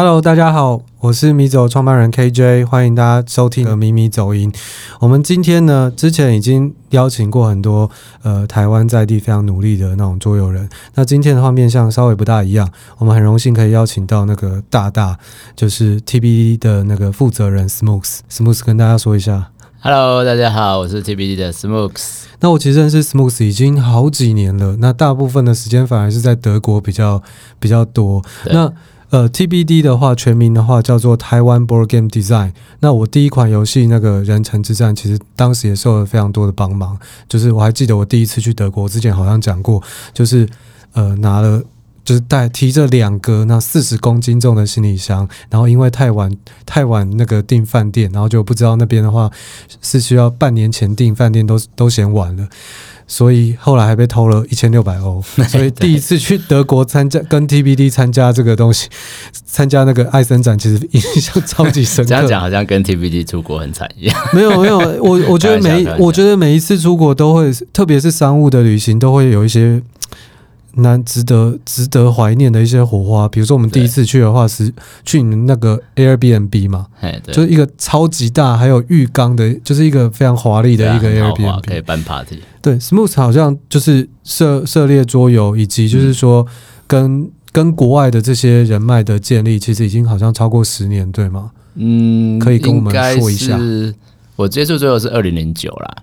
Hello，大家好，我是米走创办人 KJ，欢迎大家收听《米米走音》。我们今天呢，之前已经邀请过很多呃台湾在地非常努力的那种桌游人。那今天的话面向稍微不大一样，我们很荣幸可以邀请到那个大大，就是 TBD 的那个负责人 Smooks。Smooks 跟大家说一下，Hello，大家好，我是 TBD 的 Smooks。那我其实认识 Smooks 已经好几年了，那大部分的时间反而是在德国比较比较多。那呃，TBD 的话，全名的话叫做台湾 Board Game Design。那我第一款游戏那个人城之战，其实当时也受了非常多的帮忙。就是我还记得我第一次去德国之前好像讲过，就是呃拿了就是带提着两个那四十公斤重的行李箱，然后因为太晚太晚那个订饭店，然后就不知道那边的话是需要半年前订饭店都都嫌晚了。所以后来还被偷了一千六百欧，所以第一次去德国参加跟 TBD 参加这个东西，参加那个艾森展，其实印象超级深刻。这样讲好像跟 TBD 出国很惨一样。没有没有，我我觉得每我觉得每一次出国都会，特别是商务的旅行，都会有一些。难值得值得怀念的一些火花，比如说我们第一次去的话是去你们那个 Airbnb 嘛，就是一个超级大，还有浴缸的，就是一个非常华丽的一个 Airbnb，可以办 party。对，Smooth 好像就是涉涉猎桌游，以及就是说跟、嗯、跟国外的这些人脉的建立，其实已经好像超过十年，对吗？嗯，可以跟我们说一下。我接触桌游是二零零九啦。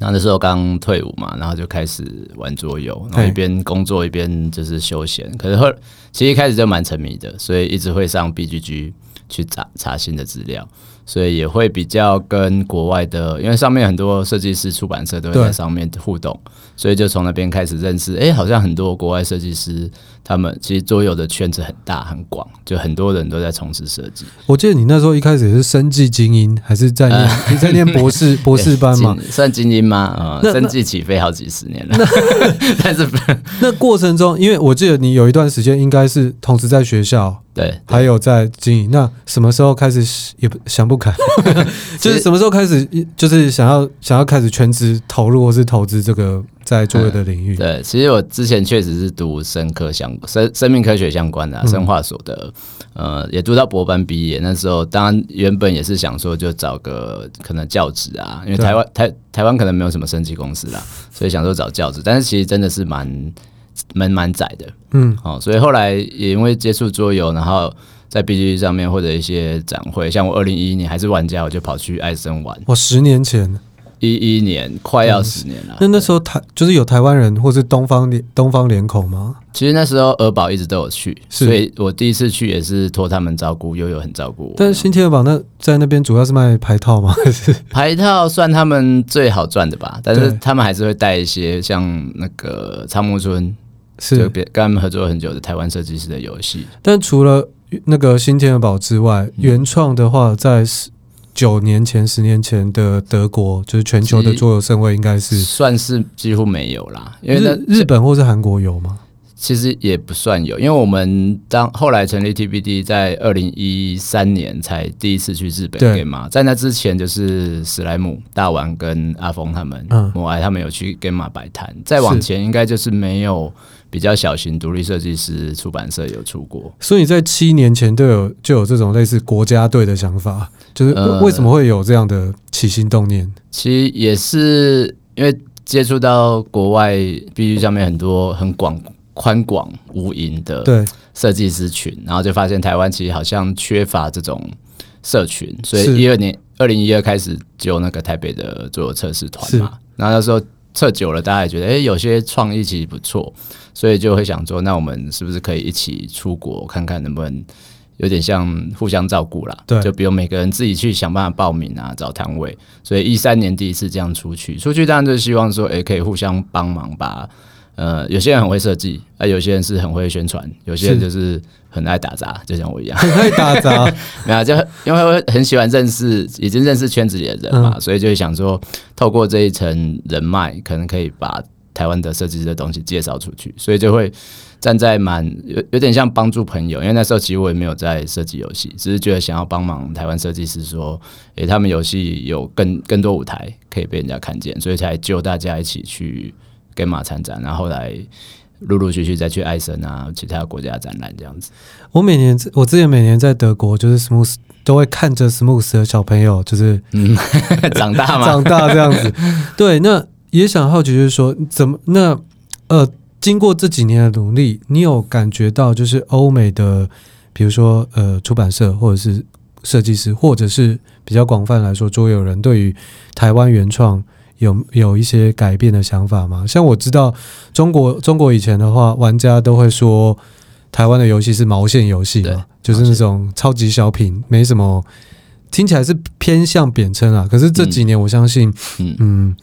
然后那时候刚退伍嘛，然后就开始玩桌游，然后一边工作一边就是休闲。可是后其实一开始就蛮沉迷的，所以一直会上 BGG 去查查新的资料。所以也会比较跟国外的，因为上面很多设计师、出版社都会在上面互动，所以就从那边开始认识。哎，好像很多国外设计师，他们其实桌游的圈子很大很广，就很多人都在从事设计。我记得你那时候一开始也是生技精英，还是在念、呃、你在念博士 博士班吗？算精英吗？啊、呃，生计起飞好几十年了。但是那过程中，因为我记得你有一段时间应该是同时在学校。对，还有在经营。那什么时候开始也不想不开？就是什么时候开始，就是想要想要开始全职投入或是投资这个在桌游的领域、嗯？对，其实我之前确实是读生科相生生命科学相关的、啊、生化所的，呃，也读到博班毕业。那时候当然原本也是想说就找个可能教职啊，因为台湾台台湾可能没有什么升级公司啦，所以想说找教职。但是其实真的是蛮。门蛮窄的，嗯，哦，所以后来也因为接触桌游，然后在 BGG 上面或者一些展会，像我二零一一年还是玩家，我就跑去艾森玩。我十年前，一一年快要十年了。那那时候台就是有台湾人或是东方联东方脸孔吗？其实那时候鹅宝一直都有去，所以我第一次去也是托他们照顾，悠悠很照顾我。但是新天鹅堡那在那边主要是卖牌套吗？还是 牌套算他们最好赚的吧？但是他们还是会带一些像那个仓木村。是别跟他们合作很久的台湾设计师的游戏，但除了那个新天鹅堡之外，嗯、原创的话，在九年前、十年前的德国，就是全球的桌游盛会，应该是算是几乎没有啦。因为那日本或是韩国有吗？其实也不算有，因为我们当后来成立 TBD，在二零一三年才第一次去日本 GAMA，在那之前就是史莱姆、大丸跟阿峰他们、摩、嗯、艾他们有去 GAMA 摆摊，再往前应该就是没有。比较小型独立设计师出版社有出过，所以在七年前都有就有这种类似国家队的想法，就是为什么会有这样的起心动念？呃，其实也是因为接触到国外，BGG 上面很多很广宽广无垠的设计师群，然后就发现台湾其实好像缺乏这种社群，所以一二年二零一二开始就那个台北的桌游测试团嘛，然后那时候测久了，大家也觉得哎，有些创意其实不错。所以就会想说，那我们是不是可以一起出国看看，能不能有点像互相照顾啦？对，就比如每个人自己去想办法报名啊，找摊位。所以一三年第一次这样出去，出去当然就希望说，诶，可以互相帮忙吧。呃，有些人很会设计，啊，有些人是很会宣传，有些人就是很爱打杂，就像我一样，很爱打杂。没有，就因为会很喜欢认识已经认识圈子里的人嘛，嗯、所以就会想说，透过这一层人脉，可能可以把。台湾的设计师的东西介绍出去，所以就会站在蛮有有点像帮助朋友，因为那时候其实我也没有在设计游戏，只是觉得想要帮忙台湾设计师说，诶，他们游戏有更更多舞台可以被人家看见，所以才救大家一起去 GAMA 参展，然后后来陆陆续续再去艾森啊，其他国家展览这样子。我每年我之前每年在德国，就是 Smooth 都会看着 Smooth 的小朋友，就是嗯 长大嘛，长大这样子。对，那也想好奇，就是说怎么那呃，经过这几年的努力，你有感觉到就是欧美的，比如说呃出版社或者是设计师，或者是比较广泛来说桌游人，对于台湾原创。有有一些改变的想法吗？像我知道中国中国以前的话，玩家都会说台湾的游戏是毛线游戏嘛，就是那种超级小品，没什么，听起来是偏向贬称啊。可是这几年，我相信，嗯，嗯，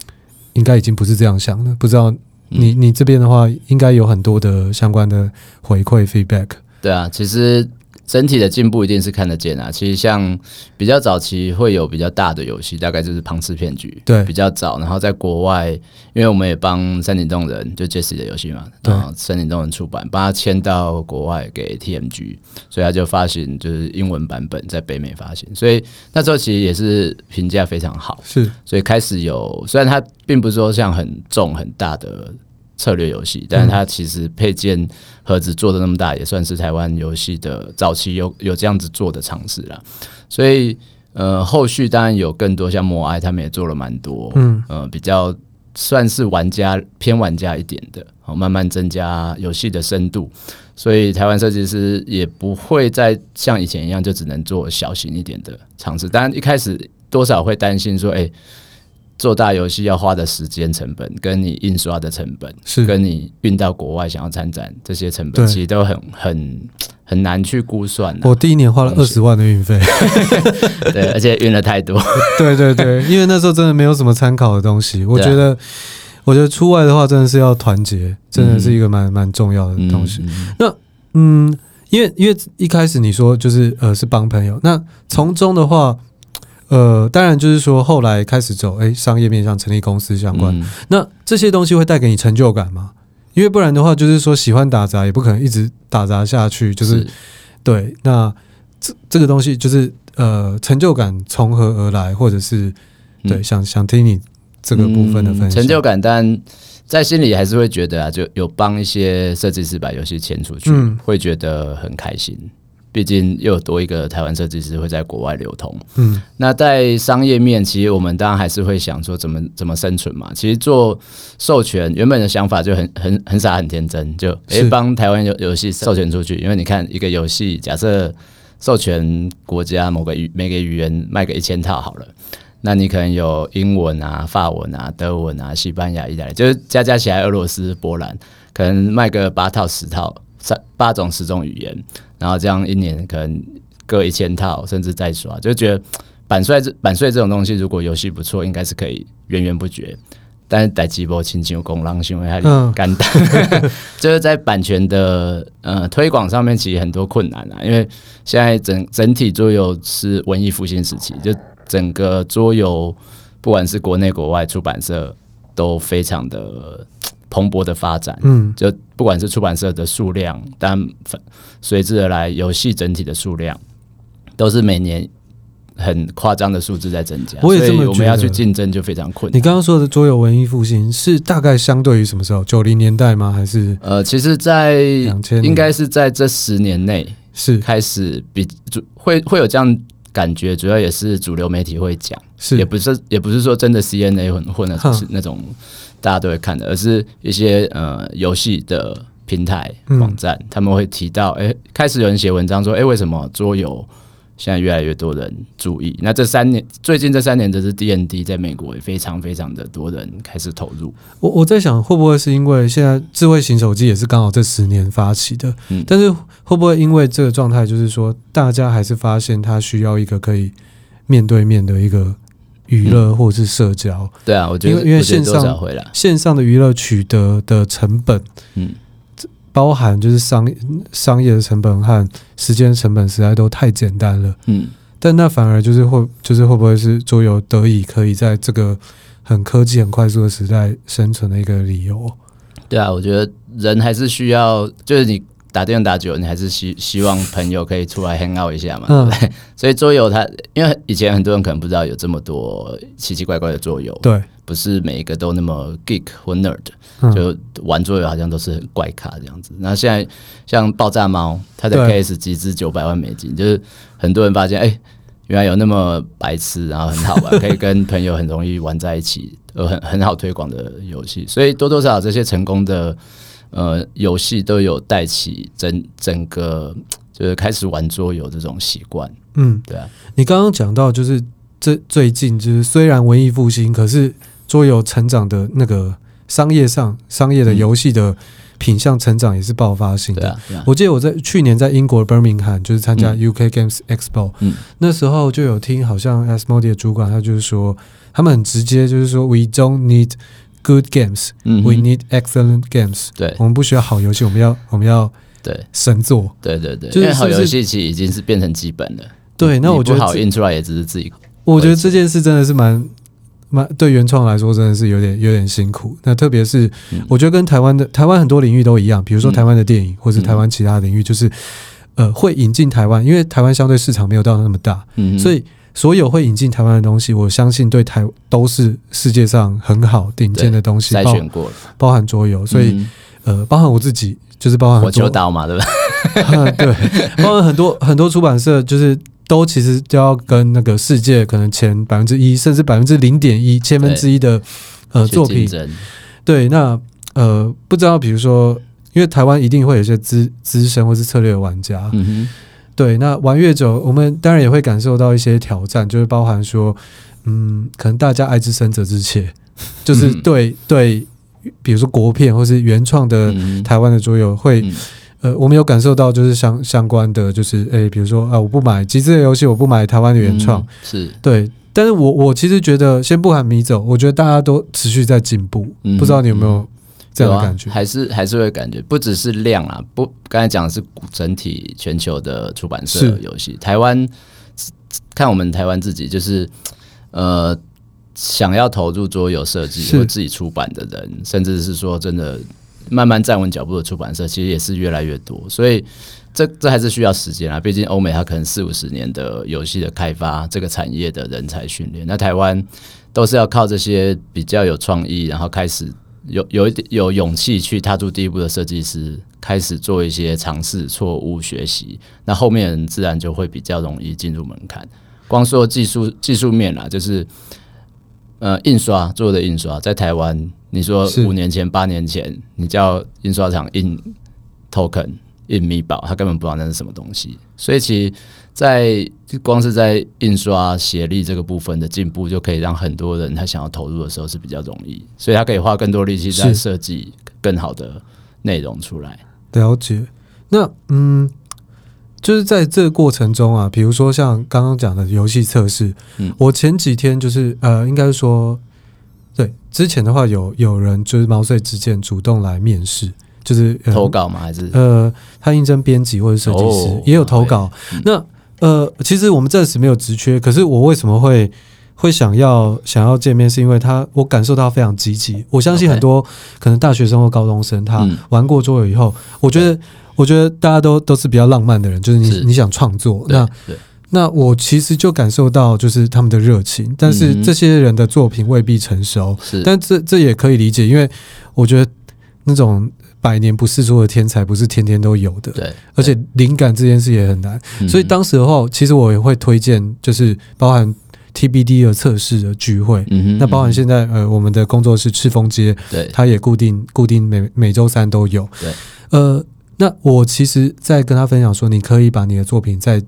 应该已经不是这样想了。不知道你你这边的话，应该有很多的相关的回馈 feedback。对啊，其实。整体的进步一定是看得见啊！其实像比较早期会有比较大的游戏，大概就是《庞氏骗局》对，比较早。然后在国外，因为我们也帮森林动人就 Jesse 的游戏嘛，然后森林动人出版，帮他签到国外给 TMG，所以他就发行就是英文版本在北美发行。所以那时候其实也是评价非常好，是。所以开始有，虽然它并不是说像很重很大的。策略游戏，但是它其实配件盒子做的那么大，也算是台湾游戏的早期有有这样子做的尝试啦。所以，呃，后续当然有更多像摩埃他们也做了蛮多，嗯，呃，比较算是玩家偏玩家一点的，好，慢慢增加游戏的深度。所以，台湾设计师也不会再像以前一样，就只能做小型一点的尝试。当然，一开始多少会担心说，哎、欸。做大游戏要花的时间成本，跟你印刷的成本，是跟你运到国外想要参展这些成本，其实都很很很难去估算。我第一年花了二十万的运费，对，而且运了太多。对对对，因为那时候真的没有什么参考的东西。我觉得，我觉得出外的话，真的是要团结，真的是一个蛮蛮重要的东西。嗯那嗯，因为因为一开始你说就是呃是帮朋友，那从中的话。呃，当然就是说，后来开始走，哎，商业面向成立公司相关，嗯、那这些东西会带给你成就感吗？因为不然的话，就是说喜欢打杂也不可能一直打杂下去，就是，是对。那这这个东西就是呃，成就感从何而来？或者是对，嗯、想想听你这个部分的分享。成就感，但在心里还是会觉得啊，就有帮一些设计师把游戏签出去，嗯、会觉得很开心。毕竟又有多一个台湾设计师会在国外流通，嗯，那在商业面，其实我们当然还是会想说怎么怎么生存嘛。其实做授权原本的想法就很很很傻很天真，就诶帮台湾游游戏授权出去，因为你看一个游戏，假设授权国家某个语每个语言卖个一千套好了，那你可能有英文啊、法文啊、德文啊、西班牙、意大利，就是加加起来俄罗斯、波兰，可能卖个八套十套。三八种十种语言，然后这样一年可能各一千套，甚至再刷，就觉得版税这版税这种东西，如果游戏不错，应该是可以源源不绝。但是代志无亲像公人想的那么简单，就是在版权的呃推广上面，其实很多困难啊。因为现在整整体桌游是文艺复兴时期，就整个桌游不管是国内国外出版社都非常的。蓬勃的发展，嗯，就不管是出版社的数量，但随之而来游戏整体的数量，都是每年很夸张的数字在增加。我也这么觉得，我们要去竞争就非常困难。你刚刚说的桌游文艺复兴是大概相对于什么时候？九零年代吗？还是呃，其实，在两千，应该是在这十年内是开始比主会会有这样感觉，主要也是主流媒体会讲，是也不是也不是说真的 CNA 混混的是那种。大家都会看的，而是一些呃游戏的平台网站，嗯、他们会提到，哎、欸，开始有人写文章说，哎、欸，为什么桌游现在越来越多人注意？那这三年，最近这三年，这是 D N D 在美国也非常非常的多人开始投入。我我在想，会不会是因为现在智慧型手机也是刚好这十年发起的？嗯，但是会不会因为这个状态，就是说大家还是发现它需要一个可以面对面的一个。娱乐或者是社交、嗯，对啊，我觉得因为因为线上线上的娱乐取得的成本，嗯，包含就是商商业的成本和时间成本，实在都太简单了，嗯，但那反而就是会就是会不会是桌游得以可以在这个很科技很快速的时代生存的一个理由？对啊，我觉得人还是需要，就是你。打电话打久，你还是希希望朋友可以出来 hang out 一下嘛，对不对？所以桌游它，因为以前很多人可能不知道有这么多奇奇怪怪的桌游，对，不是每一个都那么 geek 或 nerd，就玩桌游好像都是很怪咖这样子。那现在像爆炸猫，它的 case 集资九百万美金，就是很多人发现，哎、欸，原来有那么白痴，然后很好玩，可以跟朋友很容易玩在一起，呃，很很好推广的游戏。所以多多少少这些成功的呃游戏都有带起整整个 就是开始玩桌游这种习惯。嗯，对啊。你刚刚讲到就是这最近就是虽然文艺复兴，可是桌游成长的那个商业上，商业的游戏的品相成长也是爆发性的。对啊，啊。我记得我在去年在英国的 Birmingham 就是参加 UK Games Expo，嗯，那时候就有听好像 Asmodee 的主管他就是说，他们很直接就是说，We don't need good games，We need excellent games。对，我们不需要好游戏，我们要我们要对神作。对对对，就是好游戏其实已经是变成基本了。对，那我觉得好印出来也只是自己。我觉得这件事真的是蛮。蛮对原创来说真的是有点有点辛苦。那特别是我觉得跟台湾的台湾很多领域都一样，比如说台湾的电影，或是台湾其他领域，就是呃会引进台湾，因为台湾相对市场没有到那么大，嗯所以所有会引进台湾的东西，我相信对台都是世界上很好顶尖的东西，筛选过了，包含桌游，所以呃包含我自己就是包含火球岛嘛，对吧？对，包含很多很多出版社就是。都其实都要跟那个世界可能前百分之一，甚至百分之零点一千分之一的呃作品，对，那呃不知道，比如说，因为台湾一定会有一些资资深或是策略的玩家，嗯哼，对，那玩越久，我们当然也会感受到一些挑战，就是包含说，嗯，可能大家爱之深责之切，就是对对，比如说国片或是原创的台湾的桌游会。呃，我们有感受到，就是相相关的，就是诶、欸，比如说啊，我不买极致的游戏，我不买台湾的原创，嗯，是对。但是我我其实觉得，先不喊迷走，我觉得大家都持续在进步，嗯，不知道你有没有这样的感觉？啊，还是还是会感觉，不只是量啊，不，刚才讲的是整体全球的出版社游戏，台湾看我们台湾自己，就是呃，想要投入桌游设计或自己出版的人，甚至是说真的。慢慢站稳脚步的出版社，其实也是越来越多，所以这这还是需要时间啊。毕竟欧美它可能四五十年的游戏的开发，这个产业的人才训练，那台湾都是要靠这些比较有创意，然后开始有有一点有勇气去踏出第一步的设计师，开始做一些尝试、错误、学习，那后面人自然就会比较容易进入门槛。光说技术技术面啦，就是呃印刷做的印刷在台湾。你说五年前、八年前，你叫印刷厂印 token、印密宝，他根本不知道那是什么东西。所以，其实，在光是在印刷协力这个部分的进步，就可以让很多人他想要投入的时候是比较容易。所以他可以花更多力气在设计更好的内容出来。了解。那嗯，就是在这个过程中啊，比如说像刚刚讲的游戏测试，嗯，我前几天就是呃，应该说。对，之前的话有有人就是毛遂自荐主动来面试，就是、呃、投稿吗？还是呃，他应征编辑或者设计师、哦、也有投稿。嗯、那呃，其实我们暂时没有职缺，可是我为什么会会想要想要见面？是因为他我感受到非常积极。我相信很多可能大学生或高中生，他玩过桌游以后，嗯、我觉得我觉得大家都都是比较浪漫的人，就是你是你想创作那。那我其实就感受到，就是他们的热情，但是这些人的作品未必成熟，是，但这这也可以理解，因为我觉得那种百年不世出的天才不是天天都有的，对，而且灵感这件事也很难，所以当时的话，其实我也会推荐，就是包含 TBD 的测试的聚会，嗯，那包含现在呃我们的工作室赤峰街，对，它也固定固定每每周三都有，对，呃，那我其实，在跟他分享说，你可以把你的作品在。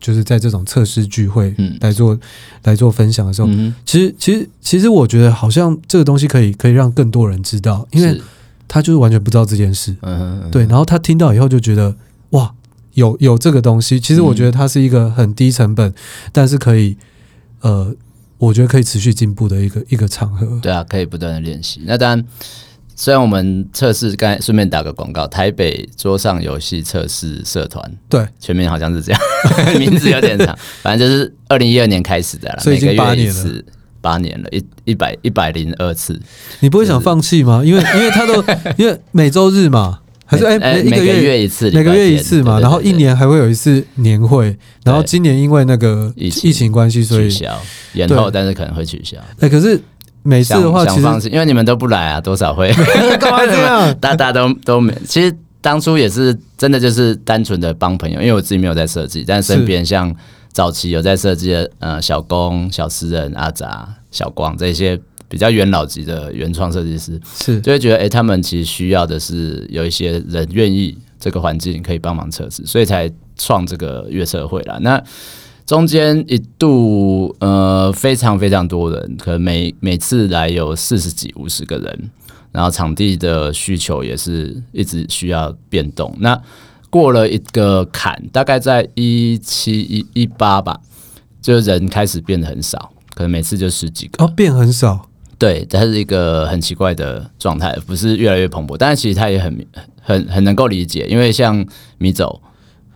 就是在这种测试聚会来做、嗯、来做分享的时候，嗯、其实其实其实我觉得好像这个东西可以可以让更多人知道，因为他就是完全不知道这件事，嗯嗯、对，然后他听到以后就觉得哇，有有这个东西，其实我觉得它是一个很低成本，嗯、但是可以呃，我觉得可以持续进步的一个一个场合。对啊，可以不断的练习。那当然。虽然我们测试，刚才顺便打个广告，台北桌上游戏测试社团，对，全名好像是这样，名字有点长，反正就是二零一二年开始的了，所以已经八年了，八年了，一一百一百零二次。你不会想放弃吗？因为 因为他都因为每周日嘛，还是哎、欸、每个月一次，每个月一次嘛，然后一年还会有一次年会，然后今年因为那个疫情关系，所以取消延后，但是可能会取消。哎、欸，可是。每次的话，其实因为你们都不来啊，多少会 干嘛这样？大家都都没。其实当初也是真的，就是单纯的帮朋友，因为我自己没有在设计，但身边像早期有在设计的，呃，小工、小诗人、阿杂、小光这些比较元老级的原创设计师，是就会觉得，哎、欸，他们其实需要的是有一些人愿意这个环境可以帮忙测试，所以才创这个月测会啦。那中间一度呃非常非常多人，可能每每次来有四十几五十个人，然后场地的需求也是一直需要变动。那过了一个坎，大概在一七一一八吧，就人开始变得很少，可能每次就十几个。哦，变很少。对，它是一个很奇怪的状态，不是越来越蓬勃，但是其实它也很很很能够理解，因为像米走。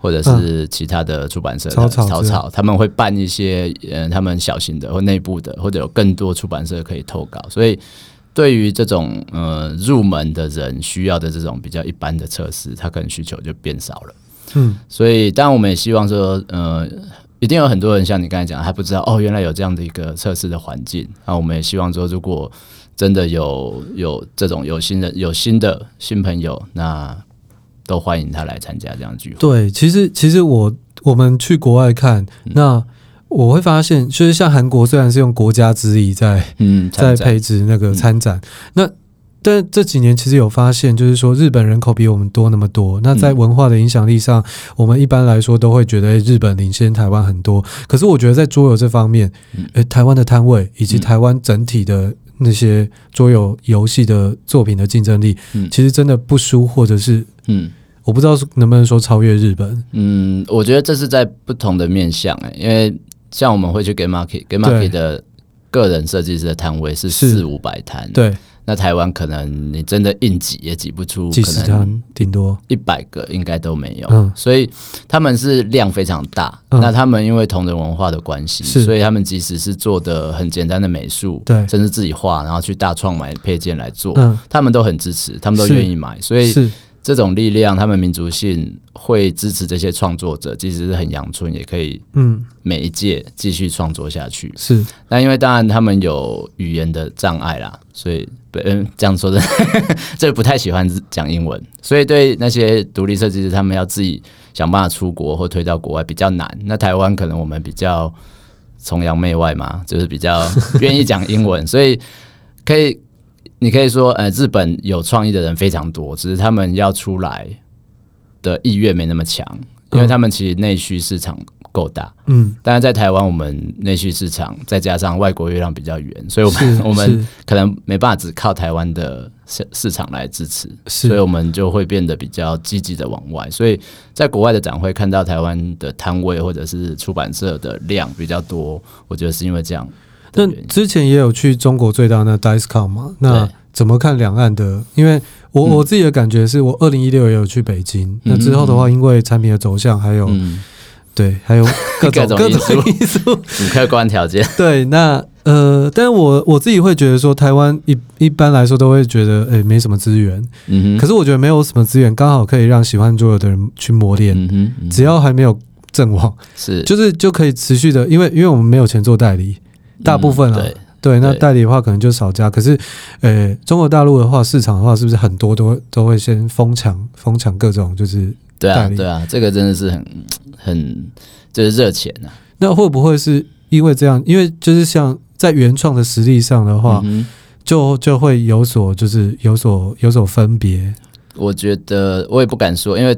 或者是其他的出版社的草草，草草，他们会办一些呃，他们小型的或内部的，或者有更多出版社可以投稿。所以，对于这种呃入门的人需要的这种比较一般的测试，他可能需求就变少了。嗯，所以当然我们也希望说，呃，一定有很多人像你刚才讲，还不知道哦，原来有这样的一个测试的环境。那我们也希望说，如果真的有有这种有新的有新的新朋友，那。都欢迎他来参加这样的聚会。对，其实其实我我们去国外看，嗯、那我会发现，就是像韩国虽然是用国家之力在嗯在培植那个参展，嗯、那但这几年其实有发现，就是说日本人口比我们多那么多，那在文化的影响力上，嗯、我们一般来说都会觉得日本领先台湾很多。可是我觉得在桌游这方面，嗯、诶台湾的摊位以及台湾整体的那些桌游游戏的作品的竞争力，嗯、其实真的不输，或者是嗯。我不知道能不能说超越日本。嗯，我觉得这是在不同的面向因为像我们会去 Game Market，Game Market 的个人设计师的摊位是四五百摊，对。那台湾可能你真的硬挤也挤不出，几十摊顶多。一百个应该都没有。嗯，所以他们是量非常大。嗯、那他们因为同人文化的关系，所以他们即使是做的很简单的美术，对，甚至自己画，然后去大创买配件来做，嗯，他们都很支持，他们都愿意买，所以是。这种力量，他们民族性会支持这些创作者，即使是很阳春，也可以，嗯，每一届继续创作下去。是，那因为当然他们有语言的障碍啦，所以，嗯，这样说的，这不太喜欢讲英文，所以对那些独立设计师，他们要自己想办法出国或推到国外比较难。那台湾可能我们比较崇洋媚外嘛，就是比较愿意讲英文，所以可以。你可以说，呃，日本有创意的人非常多，只是他们要出来的意愿没那么强，因为他们其实内需市场够大。嗯，但是在台湾，我们内需市场再加上外国月亮比较圆，所以我们 我们可能没办法只靠台湾的市市场来支持，所以我们就会变得比较积极的往外。所以在国外的展会看到台湾的摊位或者是出版社的量比较多，我觉得是因为这样。那之前也有去中国最大那 DICECON 嘛？那怎么看两岸的？因为我我自己的感觉是我二零一六也有去北京。嗯、那之后的话，因为产品的走向还有、嗯、对，还有 各种各种因素、客观 条件。对，那呃，但是我我自己会觉得说，台湾一一般来说都会觉得，哎、欸，没什么资源。可是我觉得没有什么资源，刚好可以让喜欢桌游的人去磨练。嗯。嗯哼，只要还没有阵亡，是就是就可以持续的，因为因为我们没有钱做代理。大部分啊，嗯、对，对，那代理的话可能就少加。可是，呃、欸，中国大陆的话，市场的话，是不是很多都都会先疯抢疯抢各种就是代理？对啊，对啊，这个真的是很很就是热钱啊。那会不会是因为这样？因为就是像在原创的实力上的话，嗯、就就会有所就是有所有所分别。我觉得我也不敢说，因为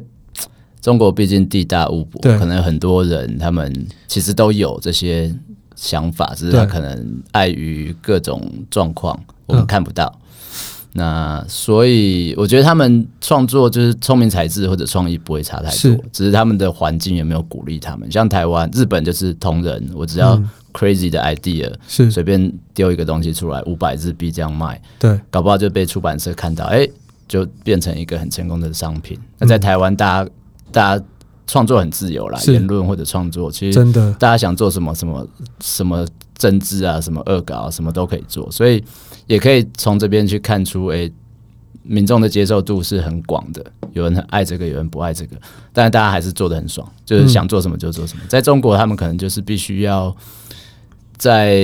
中国毕竟地大物博，对可能很多人他们其实都有这些。想法只是他可能碍于各种状况，我们看不到。嗯、那所以我觉得他们创作就是聪明才智或者创意不会差太多，是只是他们的环境有没有鼓励他们。像台湾、日本就是同人，我只要 crazy 的 idea，是随便丢一个东西出来，五百日币这样卖，对，搞不好就被出版社看到，哎、欸，就变成一个很成功的商品。那在台湾，大家大家。创作很自由啦，言论或者创作，其实真的，大家想做什么什么什么政治啊，什么恶搞啊，什么都可以做，所以也可以从这边去看出，诶、欸，民众的接受度是很广的，有人很爱这个，有人不爱这个，但是大家还是做的很爽，就是想做什么就做什么。嗯、在中国，他们可能就是必须要在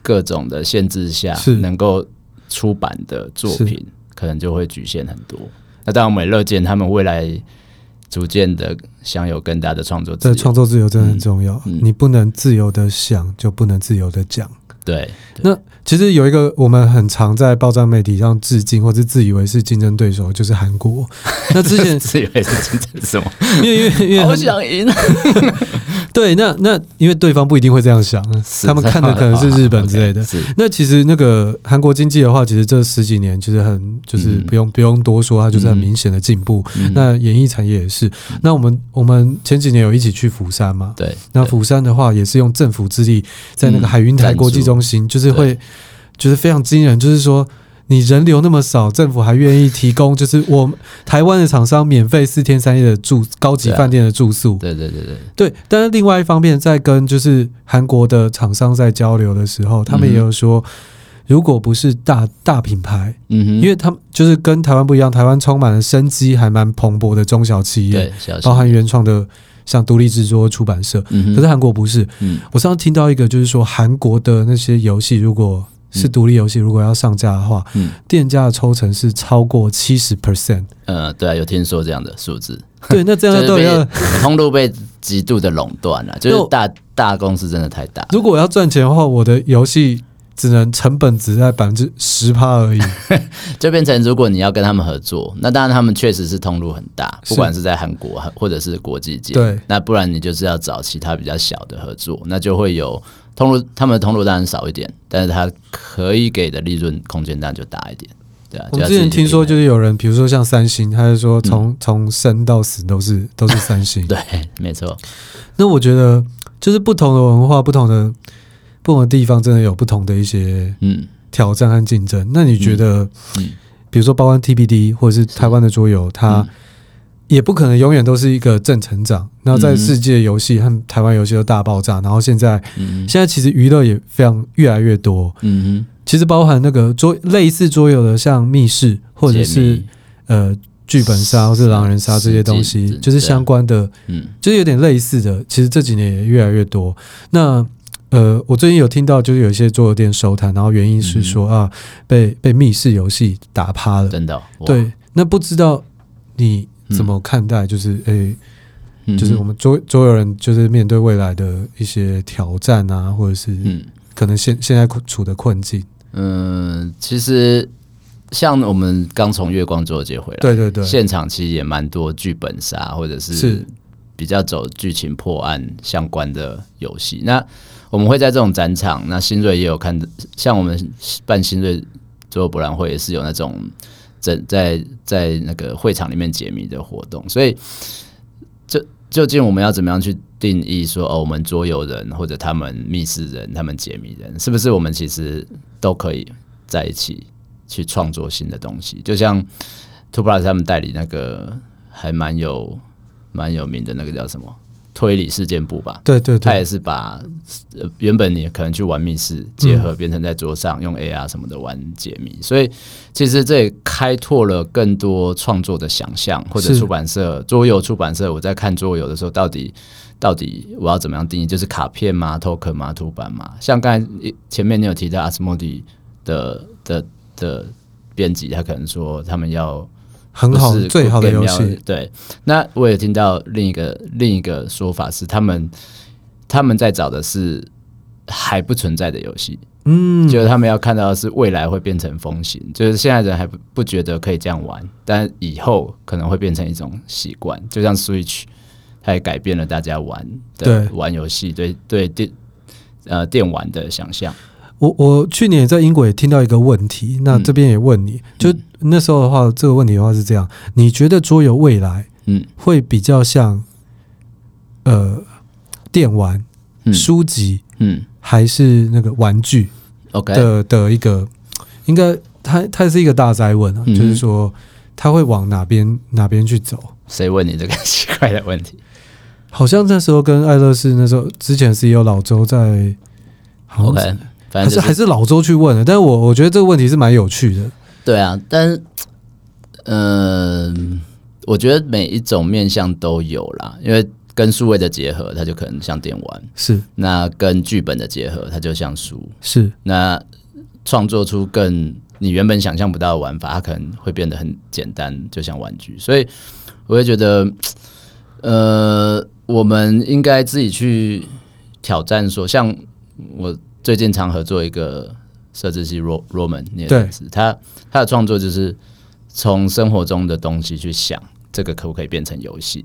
各种的限制下，是。能够出版的作品，可能就会局限很多。那当然，我们也乐见他们未来逐渐的享有更大的创作自由。创作自由真的很重要，嗯嗯、你不能自由的想，就不能自由的讲。对，那其实有一个我们很常在报章媒体上致敬，或者自以为是竞争对手，就是韩国。那之前 自以为是竞争什么？因为因为因为好想赢。对，那那因为对方不一定会这样想，他们看的可能是日本之类的。那其实那个韩国经济的话，其实这十几年其实很就是不用、嗯、不用多说，它就是很明显的进步。嗯、那演艺产业也是。嗯、那我们我们前几年有一起去釜山嘛？对。那釜山的话，也是用政府之力，在那个海云台国际中心，嗯、就是会就是非常惊人，就是说。你人流那么少，政府还愿意提供，就是我台湾的厂商免费四天三夜的住高级饭店的住宿。对对对对对。但是另外一方面，在跟就是韩国的厂商在交流的时候，他们也有说，如果不是大大品牌，嗯哼，因为他们就是跟台湾不一样，台湾充满了生机，还蛮蓬勃的中小企业，对，包含原创的像独立制作出版社。嗯。可是韩国不是。嗯。我上次听到一个，就是说韩国的那些游戏，如果是独立游戏，如果要上架的话，嗯，店家的抽成是超过七十 percent。呃，对啊，有听说这样的数字。对，那这样都要 通路被极度的垄断了，就是大大公司真的太大。如果我要赚钱的话，我的游戏只能成本只在百分之十趴而已，就变成如果你要跟他们合作，那当然他们确实是通路很大，不管是在韩国或者是国际界。对，那不然你就是要找其他比较小的合作，那就会有。通路，他们的通路当然少一点，但是他可以给的利润空间当然就大一点，对啊。我之前听说就是有人，比如说像三星，他就说从从生到死都是都是三星，对，没错。那我觉得就是不同的文化，不同的不同的地方，真的有不同的一些嗯挑战和竞争。那你觉得，嗯，比如说包括 TBD 或者是台湾的桌游，它也不可能永远都是一个正成长。那在世界游戏和台湾游戏都大爆炸，然后现在，嗯、现在其实娱乐也非常越来越多。嗯哼，其实包含那个桌类似桌游的，像密室或者是呃剧本杀或是狼人杀这些东西，就是相关的，嗯，就是有点类似的。其实这几年也越来越多。那呃，我最近有听到，就是有一些桌游店收摊，然后原因是说、嗯、啊，被被密室游戏打趴了。真的？对。那不知道你。怎么看待？就是诶、欸，就是我们周周游人，就是面对未来的一些挑战啊，或者是可能现现在处的困境。嗯，其实像我们刚从月光桌游节回来，对对对，现场其实也蛮多剧本杀，或者是比较走剧情破案相关的游戏。那我们会在这种展场，那新锐也有看，像我们办新锐桌游博览会也是有那种。在在在那个会场里面解谜的活动，所以就究竟我们要怎么样去定义说哦，我们桌游人或者他们密室人，他们解谜人，是不是我们其实都可以在一起去创作新的东西？就像 2Plus 他们代理那个还蛮有蛮有名的那个叫什么？推理事件簿吧，对对对，他也是把原本你可能去玩密室，结合变成在桌上用 AR 什么的玩解谜，嗯、所以其实这也开拓了更多创作的想象。或者出版社桌游出版社，我在看桌游的时候，到底到底我要怎么样定义？就是卡片吗？token 吗？图版吗？像刚才前面你有提到阿斯莫迪的的的编辑，他可能说他们要。很好，最好的游戏。对，那我也听到另一个另一个说法是，他们他们在找的是还不存在的游戏，嗯，就是他们要看到的是未来会变成风行，就是现在人还不不觉得可以这样玩，但以后可能会变成一种习惯，就像 Switch，它也改变了大家玩的玩游戏，对对电呃电玩的想象。我我去年也在英国也听到一个问题，那这边也问你，嗯、就那时候的话，这个问题的话是这样：你觉得桌游未来，嗯，会比较像，呃，电玩、嗯、书籍，嗯，还是那个玩具？OK 的的一个，应该它它是一个大灾问啊，嗯、就是说它会往哪边哪边去走？谁问你这个奇怪的问题？好像那时候跟爱乐仕那时候之前 CEO 老周在，OK。反正、就是、还是老周去问的，但是我我觉得这个问题是蛮有趣的。对啊，但是，嗯、呃，我觉得每一种面向都有啦，因为跟数位的结合，它就可能像电玩；是那跟剧本的结合，它就像书；是那创作出更你原本想象不到的玩法，它可能会变得很简单，就像玩具。所以我会觉得，呃，我们应该自己去挑战说，像我最近常合作一个设计师 Roman，你也认识，他他的创作就是从生活中的东西去想，这个可不可以变成游戏？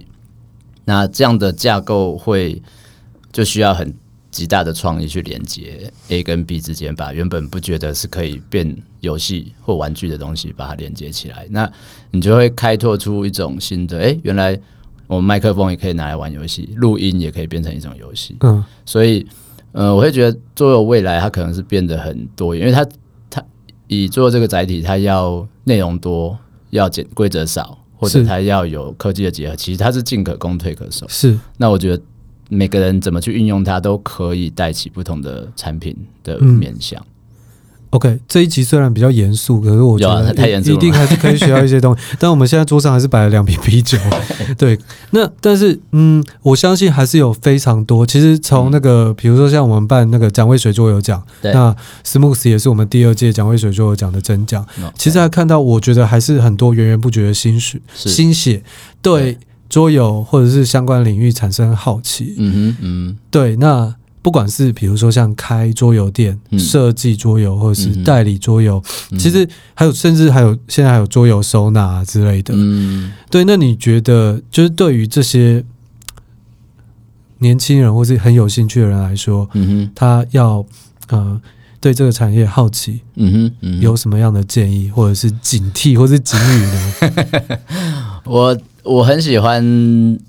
那这样的架构会就需要很极大的创意去连接 A 跟 B 之间，把原本不觉得是可以变游戏或玩具的东西，把它连接起来。那你就会开拓出一种新的，诶，原来我们麦克风也可以拿来玩游戏，录音也可以变成一种游戏。嗯，所以呃，我会觉得作为未来它可能是变得很多元，因为它它以做这个载体，它要内容多，要简规则少。或者它要有科技的结合，其实它是进可攻退可守。是，那我觉得每个人怎么去运用它，都可以带起不同的产品的面向。嗯 OK，这一集虽然比较严肃，可是我觉得、一定还是可以学到一些东西。但我们现在桌上还是摆了两瓶啤酒，对。那但是，嗯，我相信还是有非常多。其实从那个，比如说像我们办那个蒋渭水桌游奖，那 Smooth 也是我们第二届蒋渭水桌游奖的真奖。其实还看到，我觉得还是很多源源不绝的心血，心血对桌游或者是相关领域产生好奇。嗯哼，嗯，对，那。不管是比如说像开桌游店、设计桌游，或者是代理桌游，嗯、其实还有甚至还有现在还有桌游收纳之类的。嗯，对。那你觉得，就是对于这些年轻人或是很有兴趣的人来说，嗯，他要呃对这个产业好奇，嗯哼，嗯哼，有什么样的建议，或者是警惕，或是警语呢？我我很喜欢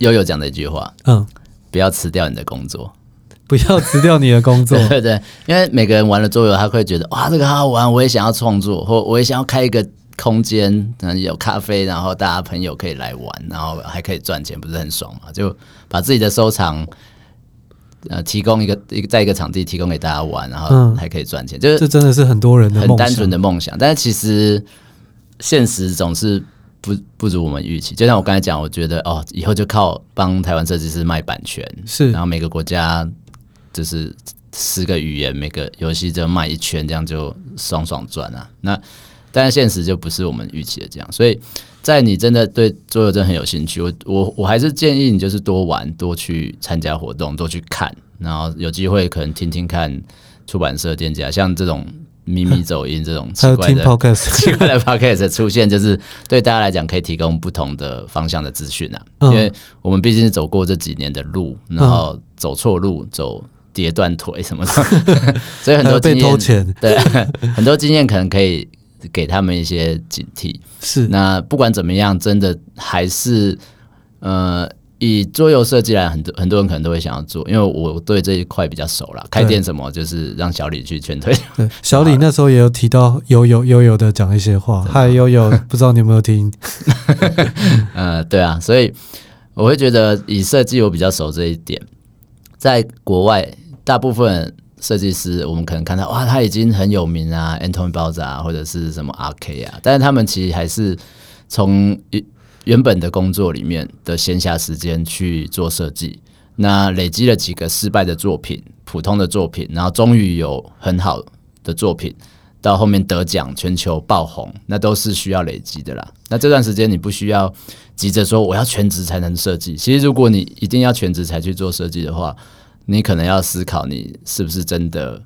悠悠讲的一句话，嗯，不要辞掉你的工作。不要辞掉你的工作，对对，因为每个人玩了桌游，他会觉得哇，这个好好玩，我也想要创作，或我也想要开一个空间，有咖啡，然后大家朋友可以来玩，然后还可以赚钱，不是很爽吗？就把自己的收藏，呃，提供一个一个在一个场地提供给大家玩，然后还可以赚钱，就是这真的是很多人的很单纯的梦想，但是其实现实总是不不如我们预期。就像我刚才讲，我觉得哦，以后就靠帮台湾设计师卖版权，是，然后每个国家。就是十个语言，每个游戏就卖一圈，这样就爽爽赚啊！那但是现实就不是我们预期的这样，所以在你真的对桌游真的很有兴趣，我我我还是建议你就是多玩，多去参加活动，多去看，然后有机会可能听听看出版社店家，像这种咪咪走音这种 奇怪的 podcast 奇怪的 podcast 出现，就是对大家来讲可以提供不同的方向的资讯啊，因为我们毕竟是走过这几年的路，然后走错路走。跌断腿什么的，所以很多经验被偷钱，对，很多经验可能可以给他们一些警惕。是，那不管怎么样，真的还是呃，以桌游设计来，很多很多人可能都会想要做，因为我对这一块比较熟了。开店什么，就是让小李去劝退。小李那时候也有提到 悠悠悠悠的讲一些话，嗨悠悠，不知道你有没有听？呃，对啊，所以我会觉得以设计我比较熟这一点，在国外。大部分设计师，我们可能看到哇，他已经很有名啊，Antoine Bauza 啊，或者是什么 RK 啊，但是他们其实还是从原本的工作里面的闲暇时间去做设计，那累积了几个失败的作品，普通的作品，然后终于有很好的作品，到后面得奖，全球爆红，那都是需要累积的啦。那这段时间你不需要急着说我要全职才能设计，其实如果你一定要全职才去做设计的话，你可能要思考，你是不是真的，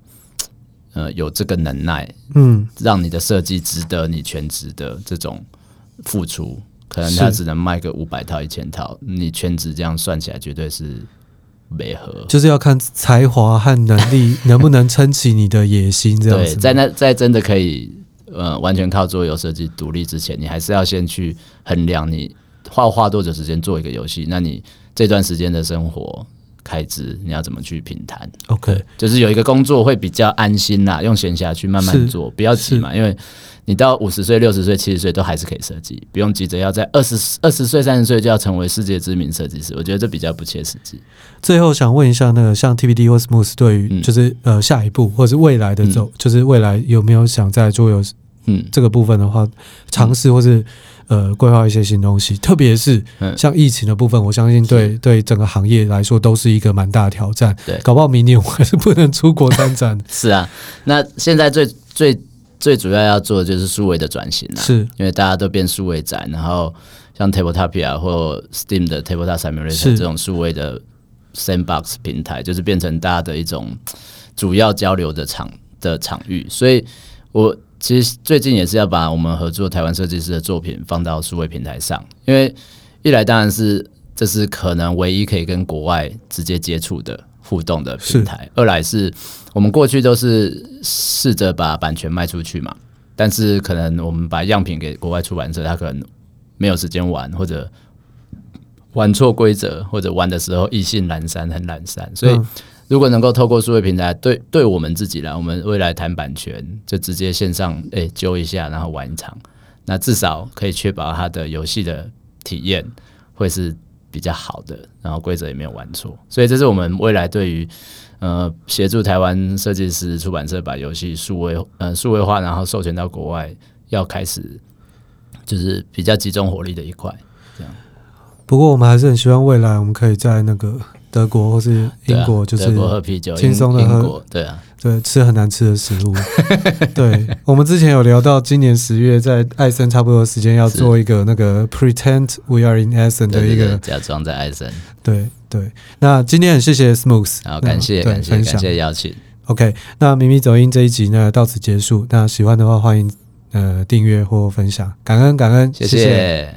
呃，有这个能耐，嗯，让你的设计值得你全职的这种付出。可能他只能卖个五百套、一千套，你全职这样算起来，绝对是没合。就是要看才华和能力 能不能撑起你的野心，这样子。对，在那在真的可以呃完全靠桌游设计独立之前，你还是要先去衡量你花花多久时间做一个游戏，那你这段时间的生活。开支你要怎么去平摊？OK，就是有一个工作会比较安心啦，用闲暇去慢慢做，不要急嘛。因为你到五十岁、六十岁、七十岁都还是可以设计，不用急着要在二十二十岁、三十岁就要成为世界知名设计师。我觉得这比较不切实际。最后想问一下，那个像 TBD 或 Smooth 对于就是、嗯、呃下一步或者是未来的走，嗯、就是未来有没有想在桌游嗯这个部分的话尝试或是呃规划一些新东西，特别是像疫情的部分，我相信对对整个行业来说都是一个蛮大的挑战。对，搞不好明年我还是不能出国参展。是啊，那现在最最最主要要做的就是数位的转型了，是。因为大家都变数位展，然后像 Tabletopia 或 Steam 的 Tabletop Simulation 这种数位的 Sandbox 平台，就是变成大家的一种主要交流的场的场域，所以我。其实最近也是要把我们合作台湾设计师的作品放到数位平台上，因为一来当然是这是可能唯一可以跟国外直接接触的互动的平台，二来是我们过去都是试着把版权卖出去嘛，但是可能我们把样品给国外出版社，他可能没有时间玩，或者玩错规则，或者玩的时候意兴阑珊，很懒散，所以。如果能够透过数位平台，对对我们自己来，我们未来谈版权就直接线上诶揪一下，然后玩一场，那至少可以确保它的游戏的体验会是比较好的，然后规则也没有玩错，所以这是我们未来对于呃协助台湾设计师出版社把游戏数位呃数位化，然后授权到国外要开始就是比较集中火力的一块。这样，不过我们还是很希望未来我们可以在那个。德国或是英国，就是轻松的喝，对啊，对，吃很难吃的食物。对，我们之前有聊到，今年十月在艾森差不多时间要做一个那个 Pretend We Are in Essen 的一个假装在艾森。对对，那今天很谢谢 Smooth，好，感谢感谢感谢邀请。OK，那咪咪走音这一集呢到此结束。那喜欢的话欢迎呃订阅或分享，感恩感恩。谢谢